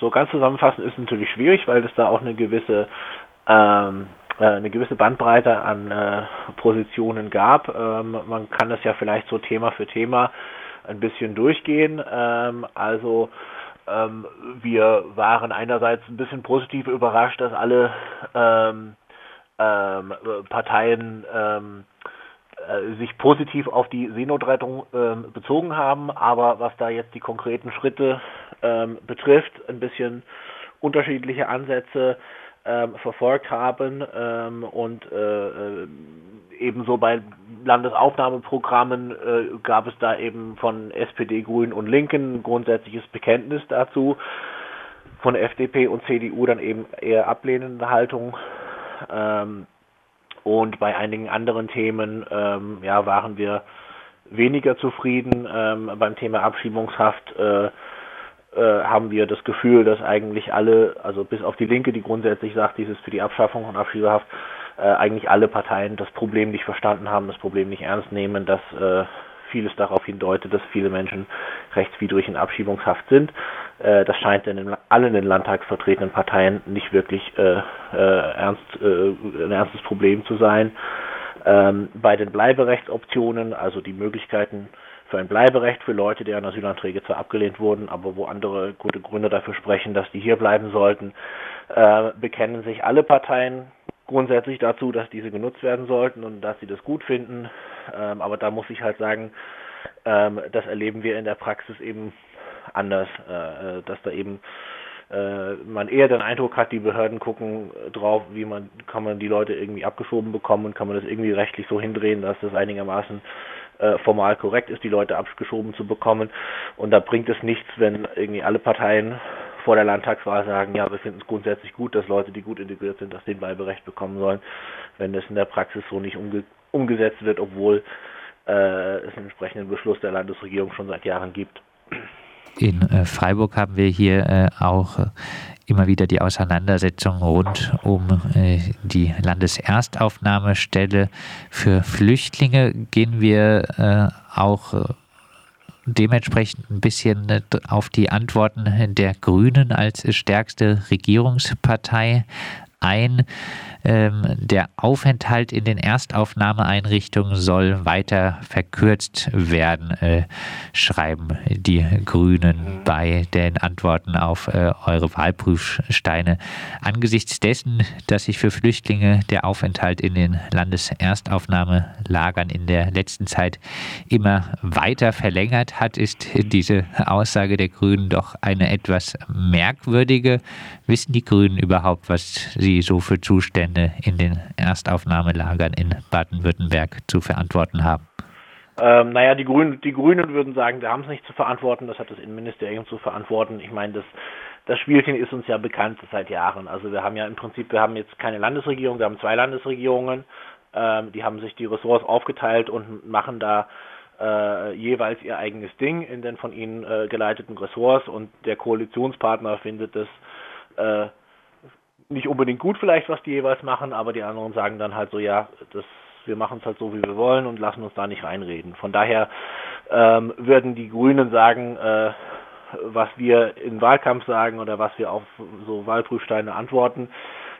so ganz zusammenfassen ist natürlich schwierig, weil es da auch eine gewisse ähm, äh, eine gewisse Bandbreite an äh, Positionen gab. Ähm, man kann das ja vielleicht so Thema für Thema ein bisschen durchgehen. Ähm, also ähm, wir waren einerseits ein bisschen positiv überrascht, dass alle ähm, ähm, Parteien ähm, äh, sich positiv auf die Seenotrettung ähm, bezogen haben, aber was da jetzt die konkreten Schritte ähm, betrifft, ein bisschen unterschiedliche Ansätze ähm, verfolgt haben ähm, und äh, äh, ebenso bei Landesaufnahmeprogrammen äh, gab es da eben von SPD, Grünen und Linken ein grundsätzliches Bekenntnis dazu, von FDP und CDU dann eben eher ablehnende Haltung. Ähm, und bei einigen anderen Themen ähm, ja, waren wir weniger zufrieden. Ähm, beim Thema Abschiebungshaft äh, äh, haben wir das Gefühl, dass eigentlich alle, also bis auf die Linke, die grundsätzlich sagt, dieses für die Abschaffung von Abschiebehaft, äh, eigentlich alle Parteien das Problem nicht verstanden haben, das Problem nicht ernst nehmen, dass äh, vieles darauf hindeutet, dass viele Menschen rechtswidrig in Abschiebungshaft sind. Äh, das scheint in allen den Landtag vertretenen Parteien nicht wirklich äh, äh, ernst, äh, ein ernstes Problem zu sein. Ähm, bei den Bleiberechtsoptionen, also die Möglichkeiten für ein Bleiberecht für Leute, deren Asylanträge zwar abgelehnt wurden, aber wo andere gute Gründe dafür sprechen, dass die hier bleiben sollten, bekennen sich alle Parteien grundsätzlich dazu, dass diese genutzt werden sollten und dass sie das gut finden. Ähm, aber da muss ich halt sagen, ähm, das erleben wir in der Praxis eben anders, äh, äh, dass da eben äh, man eher den Eindruck hat, die Behörden gucken drauf, wie man kann man die Leute irgendwie abgeschoben bekommen und kann man das irgendwie rechtlich so hindrehen, dass das einigermaßen äh, formal korrekt ist, die Leute abgeschoben zu bekommen. Und da bringt es nichts, wenn irgendwie alle Parteien vor der Landtagswahl sagen, ja, wir finden es grundsätzlich gut, dass Leute, die gut integriert sind, das den Bleiberecht bekommen sollen, wenn das in der Praxis so nicht umge umgesetzt wird, obwohl äh, es einen entsprechenden Beschluss der Landesregierung schon seit Jahren gibt. In äh, Freiburg haben wir hier äh, auch äh, immer wieder die Auseinandersetzung rund um die Landeserstaufnahmestelle für Flüchtlinge. Gehen wir auch dementsprechend ein bisschen auf die Antworten der Grünen als stärkste Regierungspartei ein. Ähm, der Aufenthalt in den Erstaufnahmeeinrichtungen soll weiter verkürzt werden, äh, schreiben die Grünen bei den Antworten auf äh, eure Wahlprüfsteine. Angesichts dessen, dass sich für Flüchtlinge der Aufenthalt in den Landeserstaufnahmelagern in der letzten Zeit immer weiter verlängert hat, ist diese Aussage der Grünen doch eine etwas merkwürdige. Wissen die Grünen überhaupt, was sie so für Zustände Zustände in den Erstaufnahmelagern in Baden-Württemberg zu verantworten haben? Ähm, naja, die Grünen, die Grünen würden sagen, wir haben es nicht zu verantworten, das hat das Innenministerium zu verantworten. Ich meine, das, das Spielchen ist uns ja bekannt seit Jahren. Also wir haben ja im Prinzip, wir haben jetzt keine Landesregierung, wir haben zwei Landesregierungen, ähm, die haben sich die Ressorts aufgeteilt und machen da äh, jeweils ihr eigenes Ding in den von ihnen äh, geleiteten Ressorts und der Koalitionspartner findet es äh, nicht unbedingt gut vielleicht, was die jeweils machen, aber die anderen sagen dann halt so, ja, das, wir machen es halt so, wie wir wollen und lassen uns da nicht reinreden. Von daher ähm, würden die Grünen sagen, äh, was wir im Wahlkampf sagen oder was wir auf so Wahlprüfsteine antworten,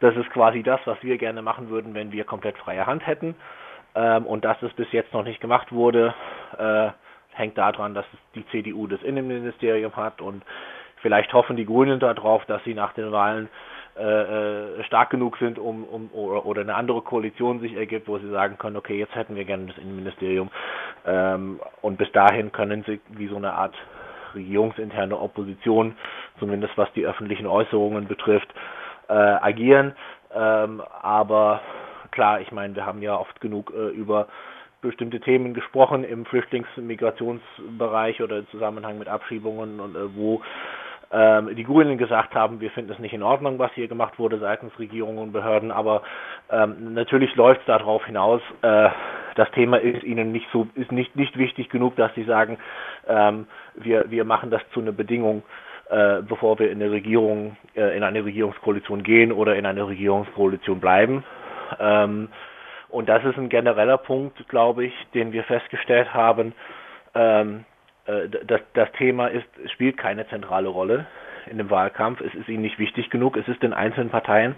das ist quasi das, was wir gerne machen würden, wenn wir komplett freie Hand hätten. Ähm, und dass es bis jetzt noch nicht gemacht wurde, äh, hängt daran, dass die CDU das Innenministerium hat und vielleicht hoffen die Grünen darauf, dass sie nach den Wahlen äh, äh, stark genug sind, um, um oder, oder eine andere Koalition sich ergibt, wo sie sagen können, okay, jetzt hätten wir gerne das Innenministerium ähm, und bis dahin können sie wie so eine Art regierungsinterne Opposition, zumindest was die öffentlichen Äußerungen betrifft, äh, agieren. Ähm, aber klar, ich meine, wir haben ja oft genug äh, über bestimmte Themen gesprochen im Flüchtlings-Migrationsbereich oder im Zusammenhang mit Abschiebungen und äh, wo die Grünen gesagt haben, wir finden es nicht in Ordnung, was hier gemacht wurde seitens Regierungen und Behörden, aber ähm, natürlich läuft es darauf hinaus, äh, das Thema ist ihnen nicht so, ist nicht, nicht wichtig genug, dass sie sagen, ähm, wir, wir machen das zu einer Bedingung, äh, bevor wir in eine Regierung, äh, in eine Regierungskoalition gehen oder in eine Regierungskoalition bleiben. Ähm, und das ist ein genereller Punkt, glaube ich, den wir festgestellt haben. Äh, das, das Thema ist, spielt keine zentrale Rolle in dem Wahlkampf. Es ist ihnen nicht wichtig genug. Es ist den einzelnen Parteien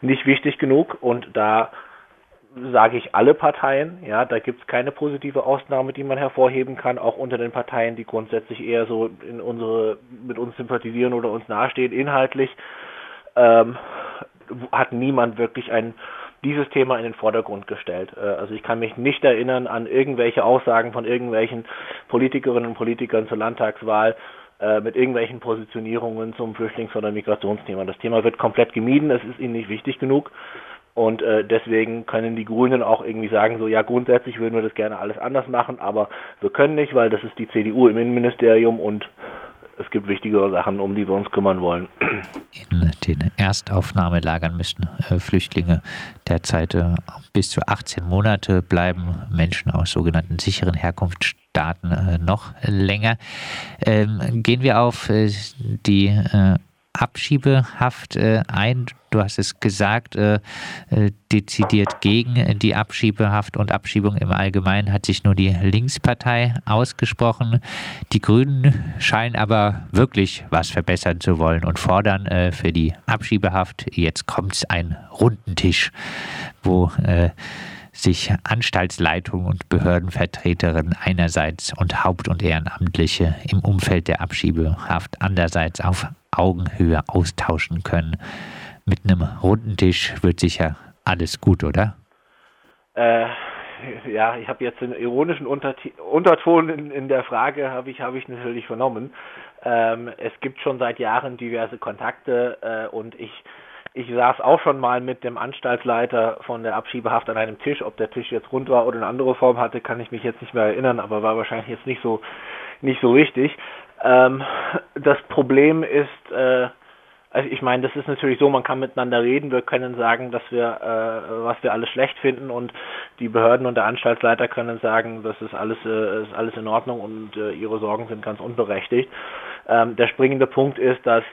nicht wichtig genug. Und da sage ich alle Parteien, ja, da gibt es keine positive Ausnahme, die man hervorheben kann, auch unter den Parteien, die grundsätzlich eher so in unsere, mit uns sympathisieren oder uns nahestehen, inhaltlich, ähm, hat niemand wirklich ein dieses Thema in den Vordergrund gestellt. Äh, also ich kann mich nicht erinnern an irgendwelche Aussagen von irgendwelchen Politikerinnen und Politikern zur Landtagswahl äh, mit irgendwelchen Positionierungen zum Flüchtlings- oder Migrationsthema. Das Thema wird komplett gemieden, es ist ihnen nicht wichtig genug. Und äh, deswegen können die Grünen auch irgendwie sagen, so ja, grundsätzlich würden wir das gerne alles anders machen, aber wir können nicht, weil das ist die CDU im Innenministerium und es gibt wichtigere Sachen, um die wir uns kümmern wollen. Den Erstaufnahmelagern müssten äh, Flüchtlinge derzeit äh, bis zu 18 Monate bleiben, Menschen aus sogenannten sicheren Herkunftsstaaten äh, noch länger. Ähm, gehen wir auf die Abschiebehaft äh, ein. Du hast es gesagt, äh, äh, dezidiert gegen die Abschiebehaft und Abschiebung im Allgemeinen hat sich nur die Linkspartei ausgesprochen. Die Grünen scheinen aber wirklich was verbessern zu wollen und fordern für die Abschiebehaft, jetzt kommt es ein Rundentisch, wo äh, sich Anstaltsleitung und Behördenvertreterinnen einerseits und Haupt- und Ehrenamtliche im Umfeld der Abschiebehaft andererseits auf Augenhöhe austauschen können. Mit einem runden Tisch wird sicher alles gut, oder? Äh, ja, ich habe jetzt den ironischen Unterton in, in, der Frage, habe ich, hab ich natürlich vernommen. Ähm, es gibt schon seit Jahren diverse Kontakte äh, und ich ich saß auch schon mal mit dem Anstaltsleiter von der Abschiebehaft an einem Tisch. Ob der Tisch jetzt rund war oder eine andere Form hatte, kann ich mich jetzt nicht mehr erinnern, aber war wahrscheinlich jetzt nicht so nicht so wichtig. Ähm, das Problem ist, äh, also ich meine, das ist natürlich so, man kann miteinander reden, wir können sagen, dass wir, äh, was wir alles schlecht finden und die Behörden und der Anstaltsleiter können sagen, das ist alles, äh, ist alles in Ordnung und äh, ihre Sorgen sind ganz unberechtigt. Ähm, der springende Punkt ist, dass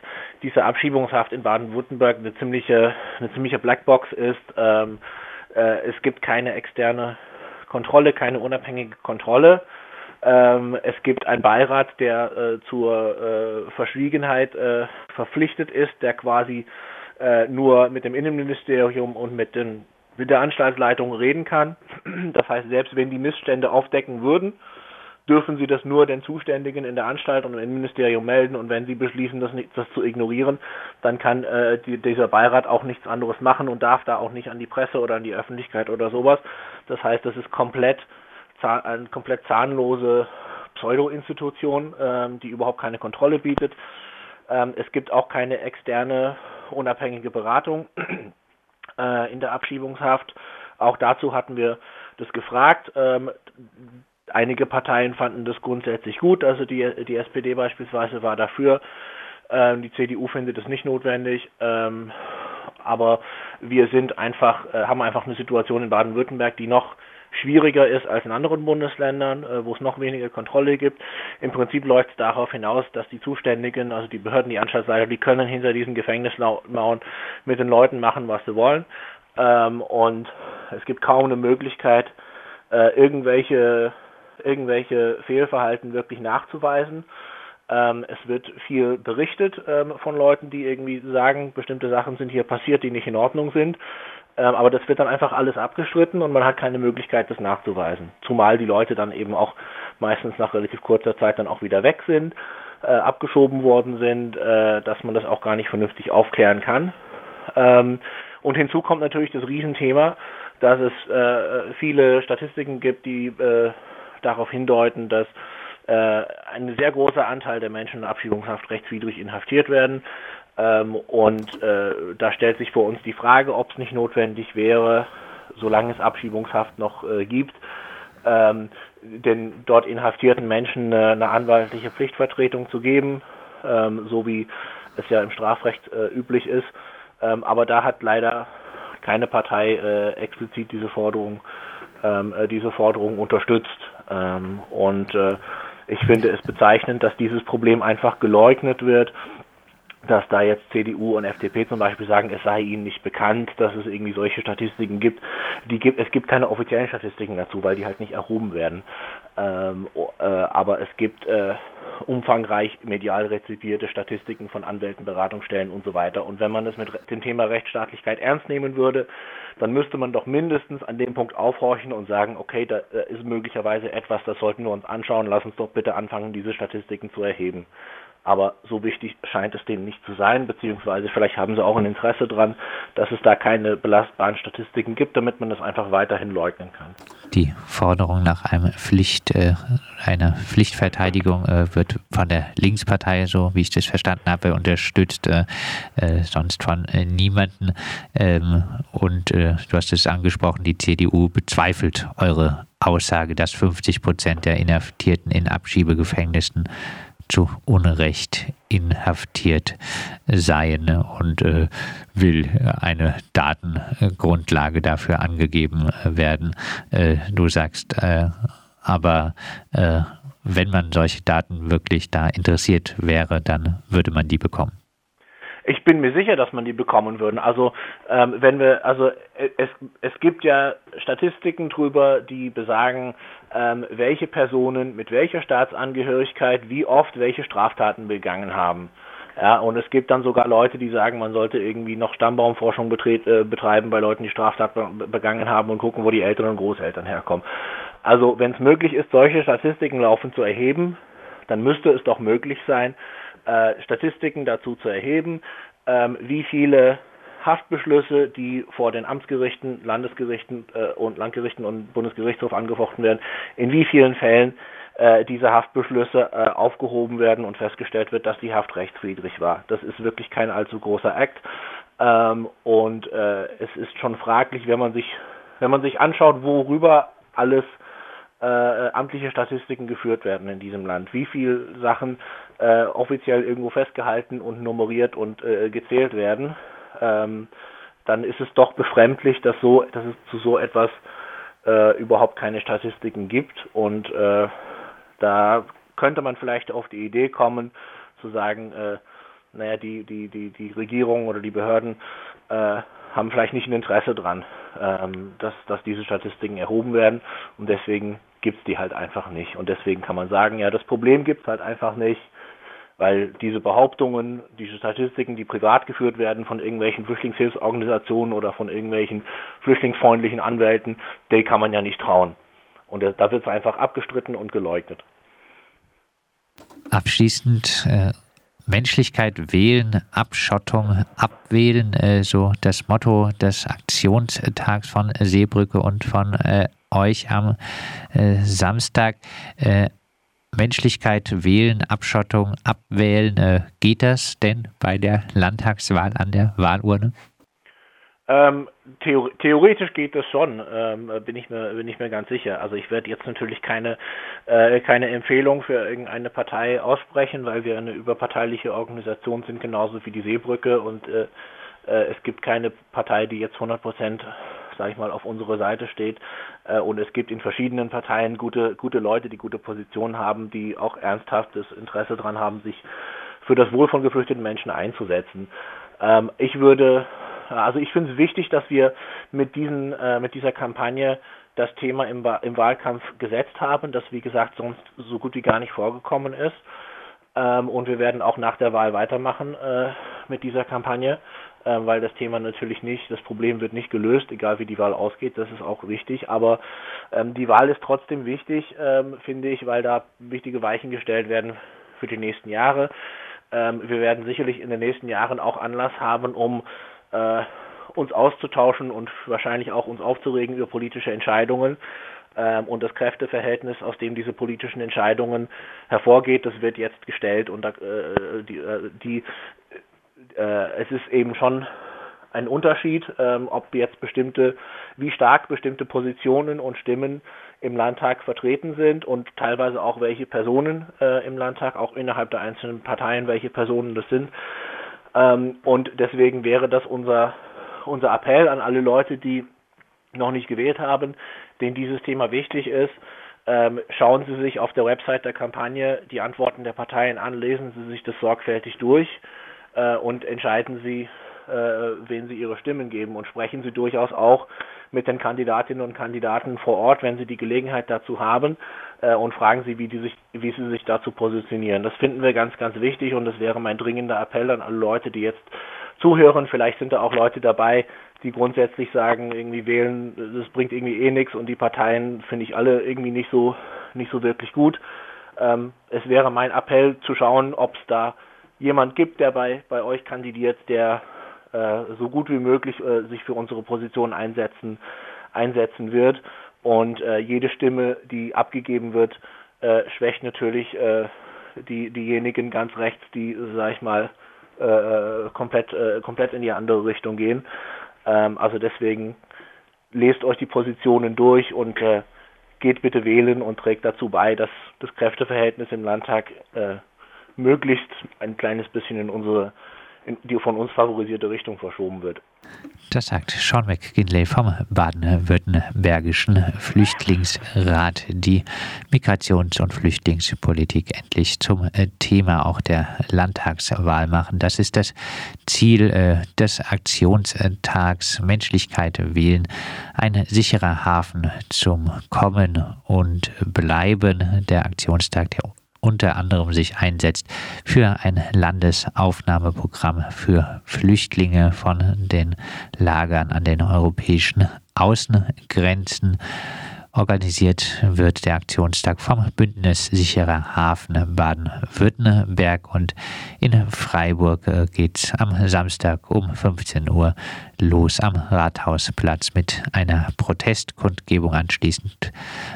diese Abschiebungshaft in Baden-Württemberg eine ziemliche, eine ziemliche Blackbox ist. Ähm, äh, es gibt keine externe Kontrolle, keine unabhängige Kontrolle. Ähm, es gibt einen Beirat, der äh, zur äh, Verschwiegenheit äh, verpflichtet ist, der quasi äh, nur mit dem Innenministerium und mit, den, mit der Anstaltsleitung reden kann. Das heißt, selbst wenn die Missstände aufdecken würden, dürfen sie das nur den Zuständigen in der Anstalt und im Innenministerium melden und wenn sie beschließen, das, nicht, das zu ignorieren, dann kann äh, die, dieser Beirat auch nichts anderes machen und darf da auch nicht an die Presse oder an die Öffentlichkeit oder sowas. Das heißt, das ist komplett eine komplett zahnlose Pseudo-Institution, ähm, die überhaupt keine Kontrolle bietet. Ähm, es gibt auch keine externe unabhängige Beratung äh, in der Abschiebungshaft. Auch dazu hatten wir das gefragt. Ähm, einige Parteien fanden das grundsätzlich gut, also die, die SPD beispielsweise war dafür. Ähm, die CDU findet es nicht notwendig. Ähm, aber wir sind einfach, äh, haben einfach eine Situation in Baden-Württemberg, die noch schwieriger ist als in anderen Bundesländern, äh, wo es noch weniger Kontrolle gibt. Im Prinzip läuft es darauf hinaus, dass die Zuständigen, also die Behörden, die Anstaltsleiter, die können hinter diesen Gefängnismauern mit den Leuten machen, was sie wollen. Ähm, und es gibt kaum eine Möglichkeit, äh, irgendwelche, irgendwelche Fehlverhalten wirklich nachzuweisen. Ähm, es wird viel berichtet ähm, von Leuten, die irgendwie sagen, bestimmte Sachen sind hier passiert, die nicht in Ordnung sind. Ähm, aber das wird dann einfach alles abgestritten und man hat keine Möglichkeit, das nachzuweisen. Zumal die Leute dann eben auch meistens nach relativ kurzer Zeit dann auch wieder weg sind, äh, abgeschoben worden sind, äh, dass man das auch gar nicht vernünftig aufklären kann. Ähm, und hinzu kommt natürlich das Riesenthema, dass es äh, viele Statistiken gibt, die äh, darauf hindeuten, dass äh, ein sehr großer Anteil der Menschen in Abschiebungshaft rechtswidrig inhaftiert werden. Ähm, und äh, da stellt sich vor uns die Frage, ob es nicht notwendig wäre, solange es Abschiebungshaft noch äh, gibt, ähm, den dort inhaftierten Menschen äh, eine anwaltliche Pflichtvertretung zu geben, ähm, so wie es ja im Strafrecht äh, üblich ist. Ähm, aber da hat leider keine Partei äh, explizit diese Forderung, ähm, äh, diese Forderung unterstützt. Ähm, und ich finde es bezeichnend, dass dieses Problem einfach geleugnet wird dass da jetzt CDU und FDP zum Beispiel sagen, es sei ihnen nicht bekannt, dass es irgendwie solche Statistiken gibt. Die gibt es gibt keine offiziellen Statistiken dazu, weil die halt nicht erhoben werden. Ähm, äh, aber es gibt äh, umfangreich medial rezipierte Statistiken von Anwälten, Beratungsstellen und so weiter. Und wenn man es mit dem Thema Rechtsstaatlichkeit ernst nehmen würde, dann müsste man doch mindestens an dem Punkt aufhorchen und sagen, okay, da ist möglicherweise etwas, das sollten wir uns anschauen, lass uns doch bitte anfangen, diese Statistiken zu erheben. Aber so wichtig scheint es denen nicht zu sein, beziehungsweise vielleicht haben sie auch ein Interesse daran, dass es da keine belastbaren Statistiken gibt, damit man das einfach weiterhin leugnen kann. Die Forderung nach einem Pflicht, äh, einer Pflichtverteidigung äh, wird von der Linkspartei, so wie ich das verstanden habe, unterstützt, äh, äh sonst von äh, niemanden. Ähm, und äh, du hast es angesprochen, die CDU bezweifelt eure Aussage, dass 50 Prozent der Inhaftierten in Abschiebegefängnissen zu Unrecht inhaftiert seien und äh, will eine Datengrundlage dafür angegeben werden. Äh, du sagst äh, aber, äh, wenn man solche Daten wirklich da interessiert wäre, dann würde man die bekommen. Ich bin mir sicher, dass man die bekommen würden. Also ähm, wenn wir, also es, es gibt ja Statistiken drüber, die besagen, ähm, welche Personen mit welcher Staatsangehörigkeit wie oft welche Straftaten begangen haben. Ja, und es gibt dann sogar Leute, die sagen, man sollte irgendwie noch Stammbaumforschung betret, äh, betreiben bei Leuten, die Straftaten begangen haben und gucken, wo die Eltern und Großeltern herkommen. Also wenn es möglich ist, solche Statistiken laufend zu erheben, dann müsste es doch möglich sein, äh, Statistiken dazu zu erheben, ähm, wie viele Haftbeschlüsse, die vor den Amtsgerichten, Landesgerichten äh, und Landgerichten und Bundesgerichtshof angefochten werden, in wie vielen Fällen äh, diese Haftbeschlüsse äh, aufgehoben werden und festgestellt wird, dass die Haft rechtswidrig war. Das ist wirklich kein allzu großer Akt. Ähm, und äh, es ist schon fraglich, wenn man sich, wenn man sich anschaut, worüber alles äh, amtliche Statistiken geführt werden in diesem Land, wie viele Sachen äh, offiziell irgendwo festgehalten und nummeriert und äh, gezählt werden, ähm, dann ist es doch befremdlich, dass so, dass es zu so etwas äh, überhaupt keine Statistiken gibt. Und äh, da könnte man vielleicht auf die Idee kommen, zu sagen, äh, naja, die, die, die, die Regierung oder die Behörden haben vielleicht nicht ein Interesse dran, ähm, dass, dass diese Statistiken erhoben werden. Und deswegen gibt es die halt einfach nicht. Und deswegen kann man sagen, ja, das Problem gibt es halt einfach nicht weil diese Behauptungen, diese Statistiken, die privat geführt werden von irgendwelchen Flüchtlingshilfsorganisationen oder von irgendwelchen flüchtlingsfreundlichen Anwälten, die kann man ja nicht trauen. Und da wird es einfach abgestritten und geleugnet. Abschließend äh, Menschlichkeit wählen, Abschottung abwählen, äh, so das Motto des Aktionstags von Seebrücke und von äh, euch am äh, Samstag. Äh, Menschlichkeit wählen, Abschottung abwählen. Äh, geht das denn bei der Landtagswahl an der Wahlurne? Ähm, theor theoretisch geht das schon, ähm, bin ich mir bin ich mir ganz sicher. Also ich werde jetzt natürlich keine äh, keine Empfehlung für irgendeine Partei aussprechen, weil wir eine überparteiliche Organisation sind, genauso wie die Seebrücke und äh, äh, es gibt keine Partei, die jetzt 100 Prozent sage ich mal, auf unserer Seite steht. Äh, und es gibt in verschiedenen Parteien gute, gute Leute, die gute Positionen haben, die auch ernsthaftes Interesse daran haben, sich für das Wohl von geflüchteten Menschen einzusetzen. Ähm, ich würde, also ich finde es wichtig, dass wir mit diesen, äh, mit dieser Kampagne das Thema im, im Wahlkampf gesetzt haben, das wie gesagt sonst so gut wie gar nicht vorgekommen ist. Ähm, und wir werden auch nach der Wahl weitermachen äh, mit dieser Kampagne weil das Thema natürlich nicht, das Problem wird nicht gelöst, egal wie die Wahl ausgeht, das ist auch wichtig, aber ähm, die Wahl ist trotzdem wichtig, ähm, finde ich, weil da wichtige Weichen gestellt werden für die nächsten Jahre. Ähm, wir werden sicherlich in den nächsten Jahren auch Anlass haben, um äh, uns auszutauschen und wahrscheinlich auch uns aufzuregen über politische Entscheidungen ähm, und das Kräfteverhältnis, aus dem diese politischen Entscheidungen hervorgeht, das wird jetzt gestellt und äh, die, äh, die äh, es ist eben schon ein Unterschied, ähm, ob jetzt bestimmte, wie stark bestimmte Positionen und Stimmen im Landtag vertreten sind und teilweise auch welche Personen äh, im Landtag, auch innerhalb der einzelnen Parteien, welche Personen das sind. Ähm, und deswegen wäre das unser, unser Appell an alle Leute, die noch nicht gewählt haben, denen dieses Thema wichtig ist. Ähm, schauen Sie sich auf der Website der Kampagne die Antworten der Parteien an, lesen Sie sich das sorgfältig durch äh, und entscheiden Sie, äh, wen Sie Ihre Stimmen geben und sprechen Sie durchaus auch mit den Kandidatinnen und Kandidaten vor Ort, wenn Sie die Gelegenheit dazu haben. äh, und fragen sie, wie, die sich, wie sie sich dazu positionieren. Das finden wir ganz, ganz wichtig und das wäre mein dringender Appell an alle Leute, die jetzt zuhören. Vielleicht sind da auch Leute dabei, die grundsätzlich sagen, irgendwie wählen, das bringt irgendwie eh nichts und die Parteien finde ich alle irgendwie nicht so, nicht so wirklich gut. Ähm, es wäre mein Appell zu schauen, ob es da jemand gibt, der bei, bei euch kandidiert, der äh, so gut wie möglich äh, sich für unsere Position einsetzen, einsetzen wird. Und äh, jede Stimme, die abgegeben wird, äh, schwächt natürlich äh, die, diejenigen ganz rechts, die, sag ich mal, äh, komplett, komplett in die andere Richtung gehen. Ähm, also deswegen lest euch die Positionen durch und geht bitte wählen und trägt dazu bei, dass das Kräfteverhältnis im Landtag äh, möglichst ein kleines bisschen in unsere in die von uns favorisierte Richtung verschoben wird. Das sagt Sean McKinley vom baden-württembergischen Flüchtlingsrat, die Migrations- und Flüchtlingspolitik endlich zum äh, Thema auch der Landtagswahl machen. Das ist das Ziel äh, des Aktionstags Menschlichkeit wählen, ein sicherer Hafen zum Kommen und Bleiben. Der Aktionstag der unter anderem sich einsetzt für ein Landesaufnahmeprogramm für Flüchtlinge von den Lagern an den europäischen Außengrenzen. Organisiert wird. Der Aktionstag vom Bündnis Sicherer Hafen Baden-Württemberg. Und in Freiburg äh, geht es am Samstag um 15 Uhr los am Rathausplatz mit einer Protestkundgebung. Anschließend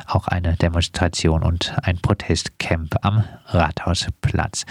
auch eine Demonstration und ein Protestcamp am Rathausplatz.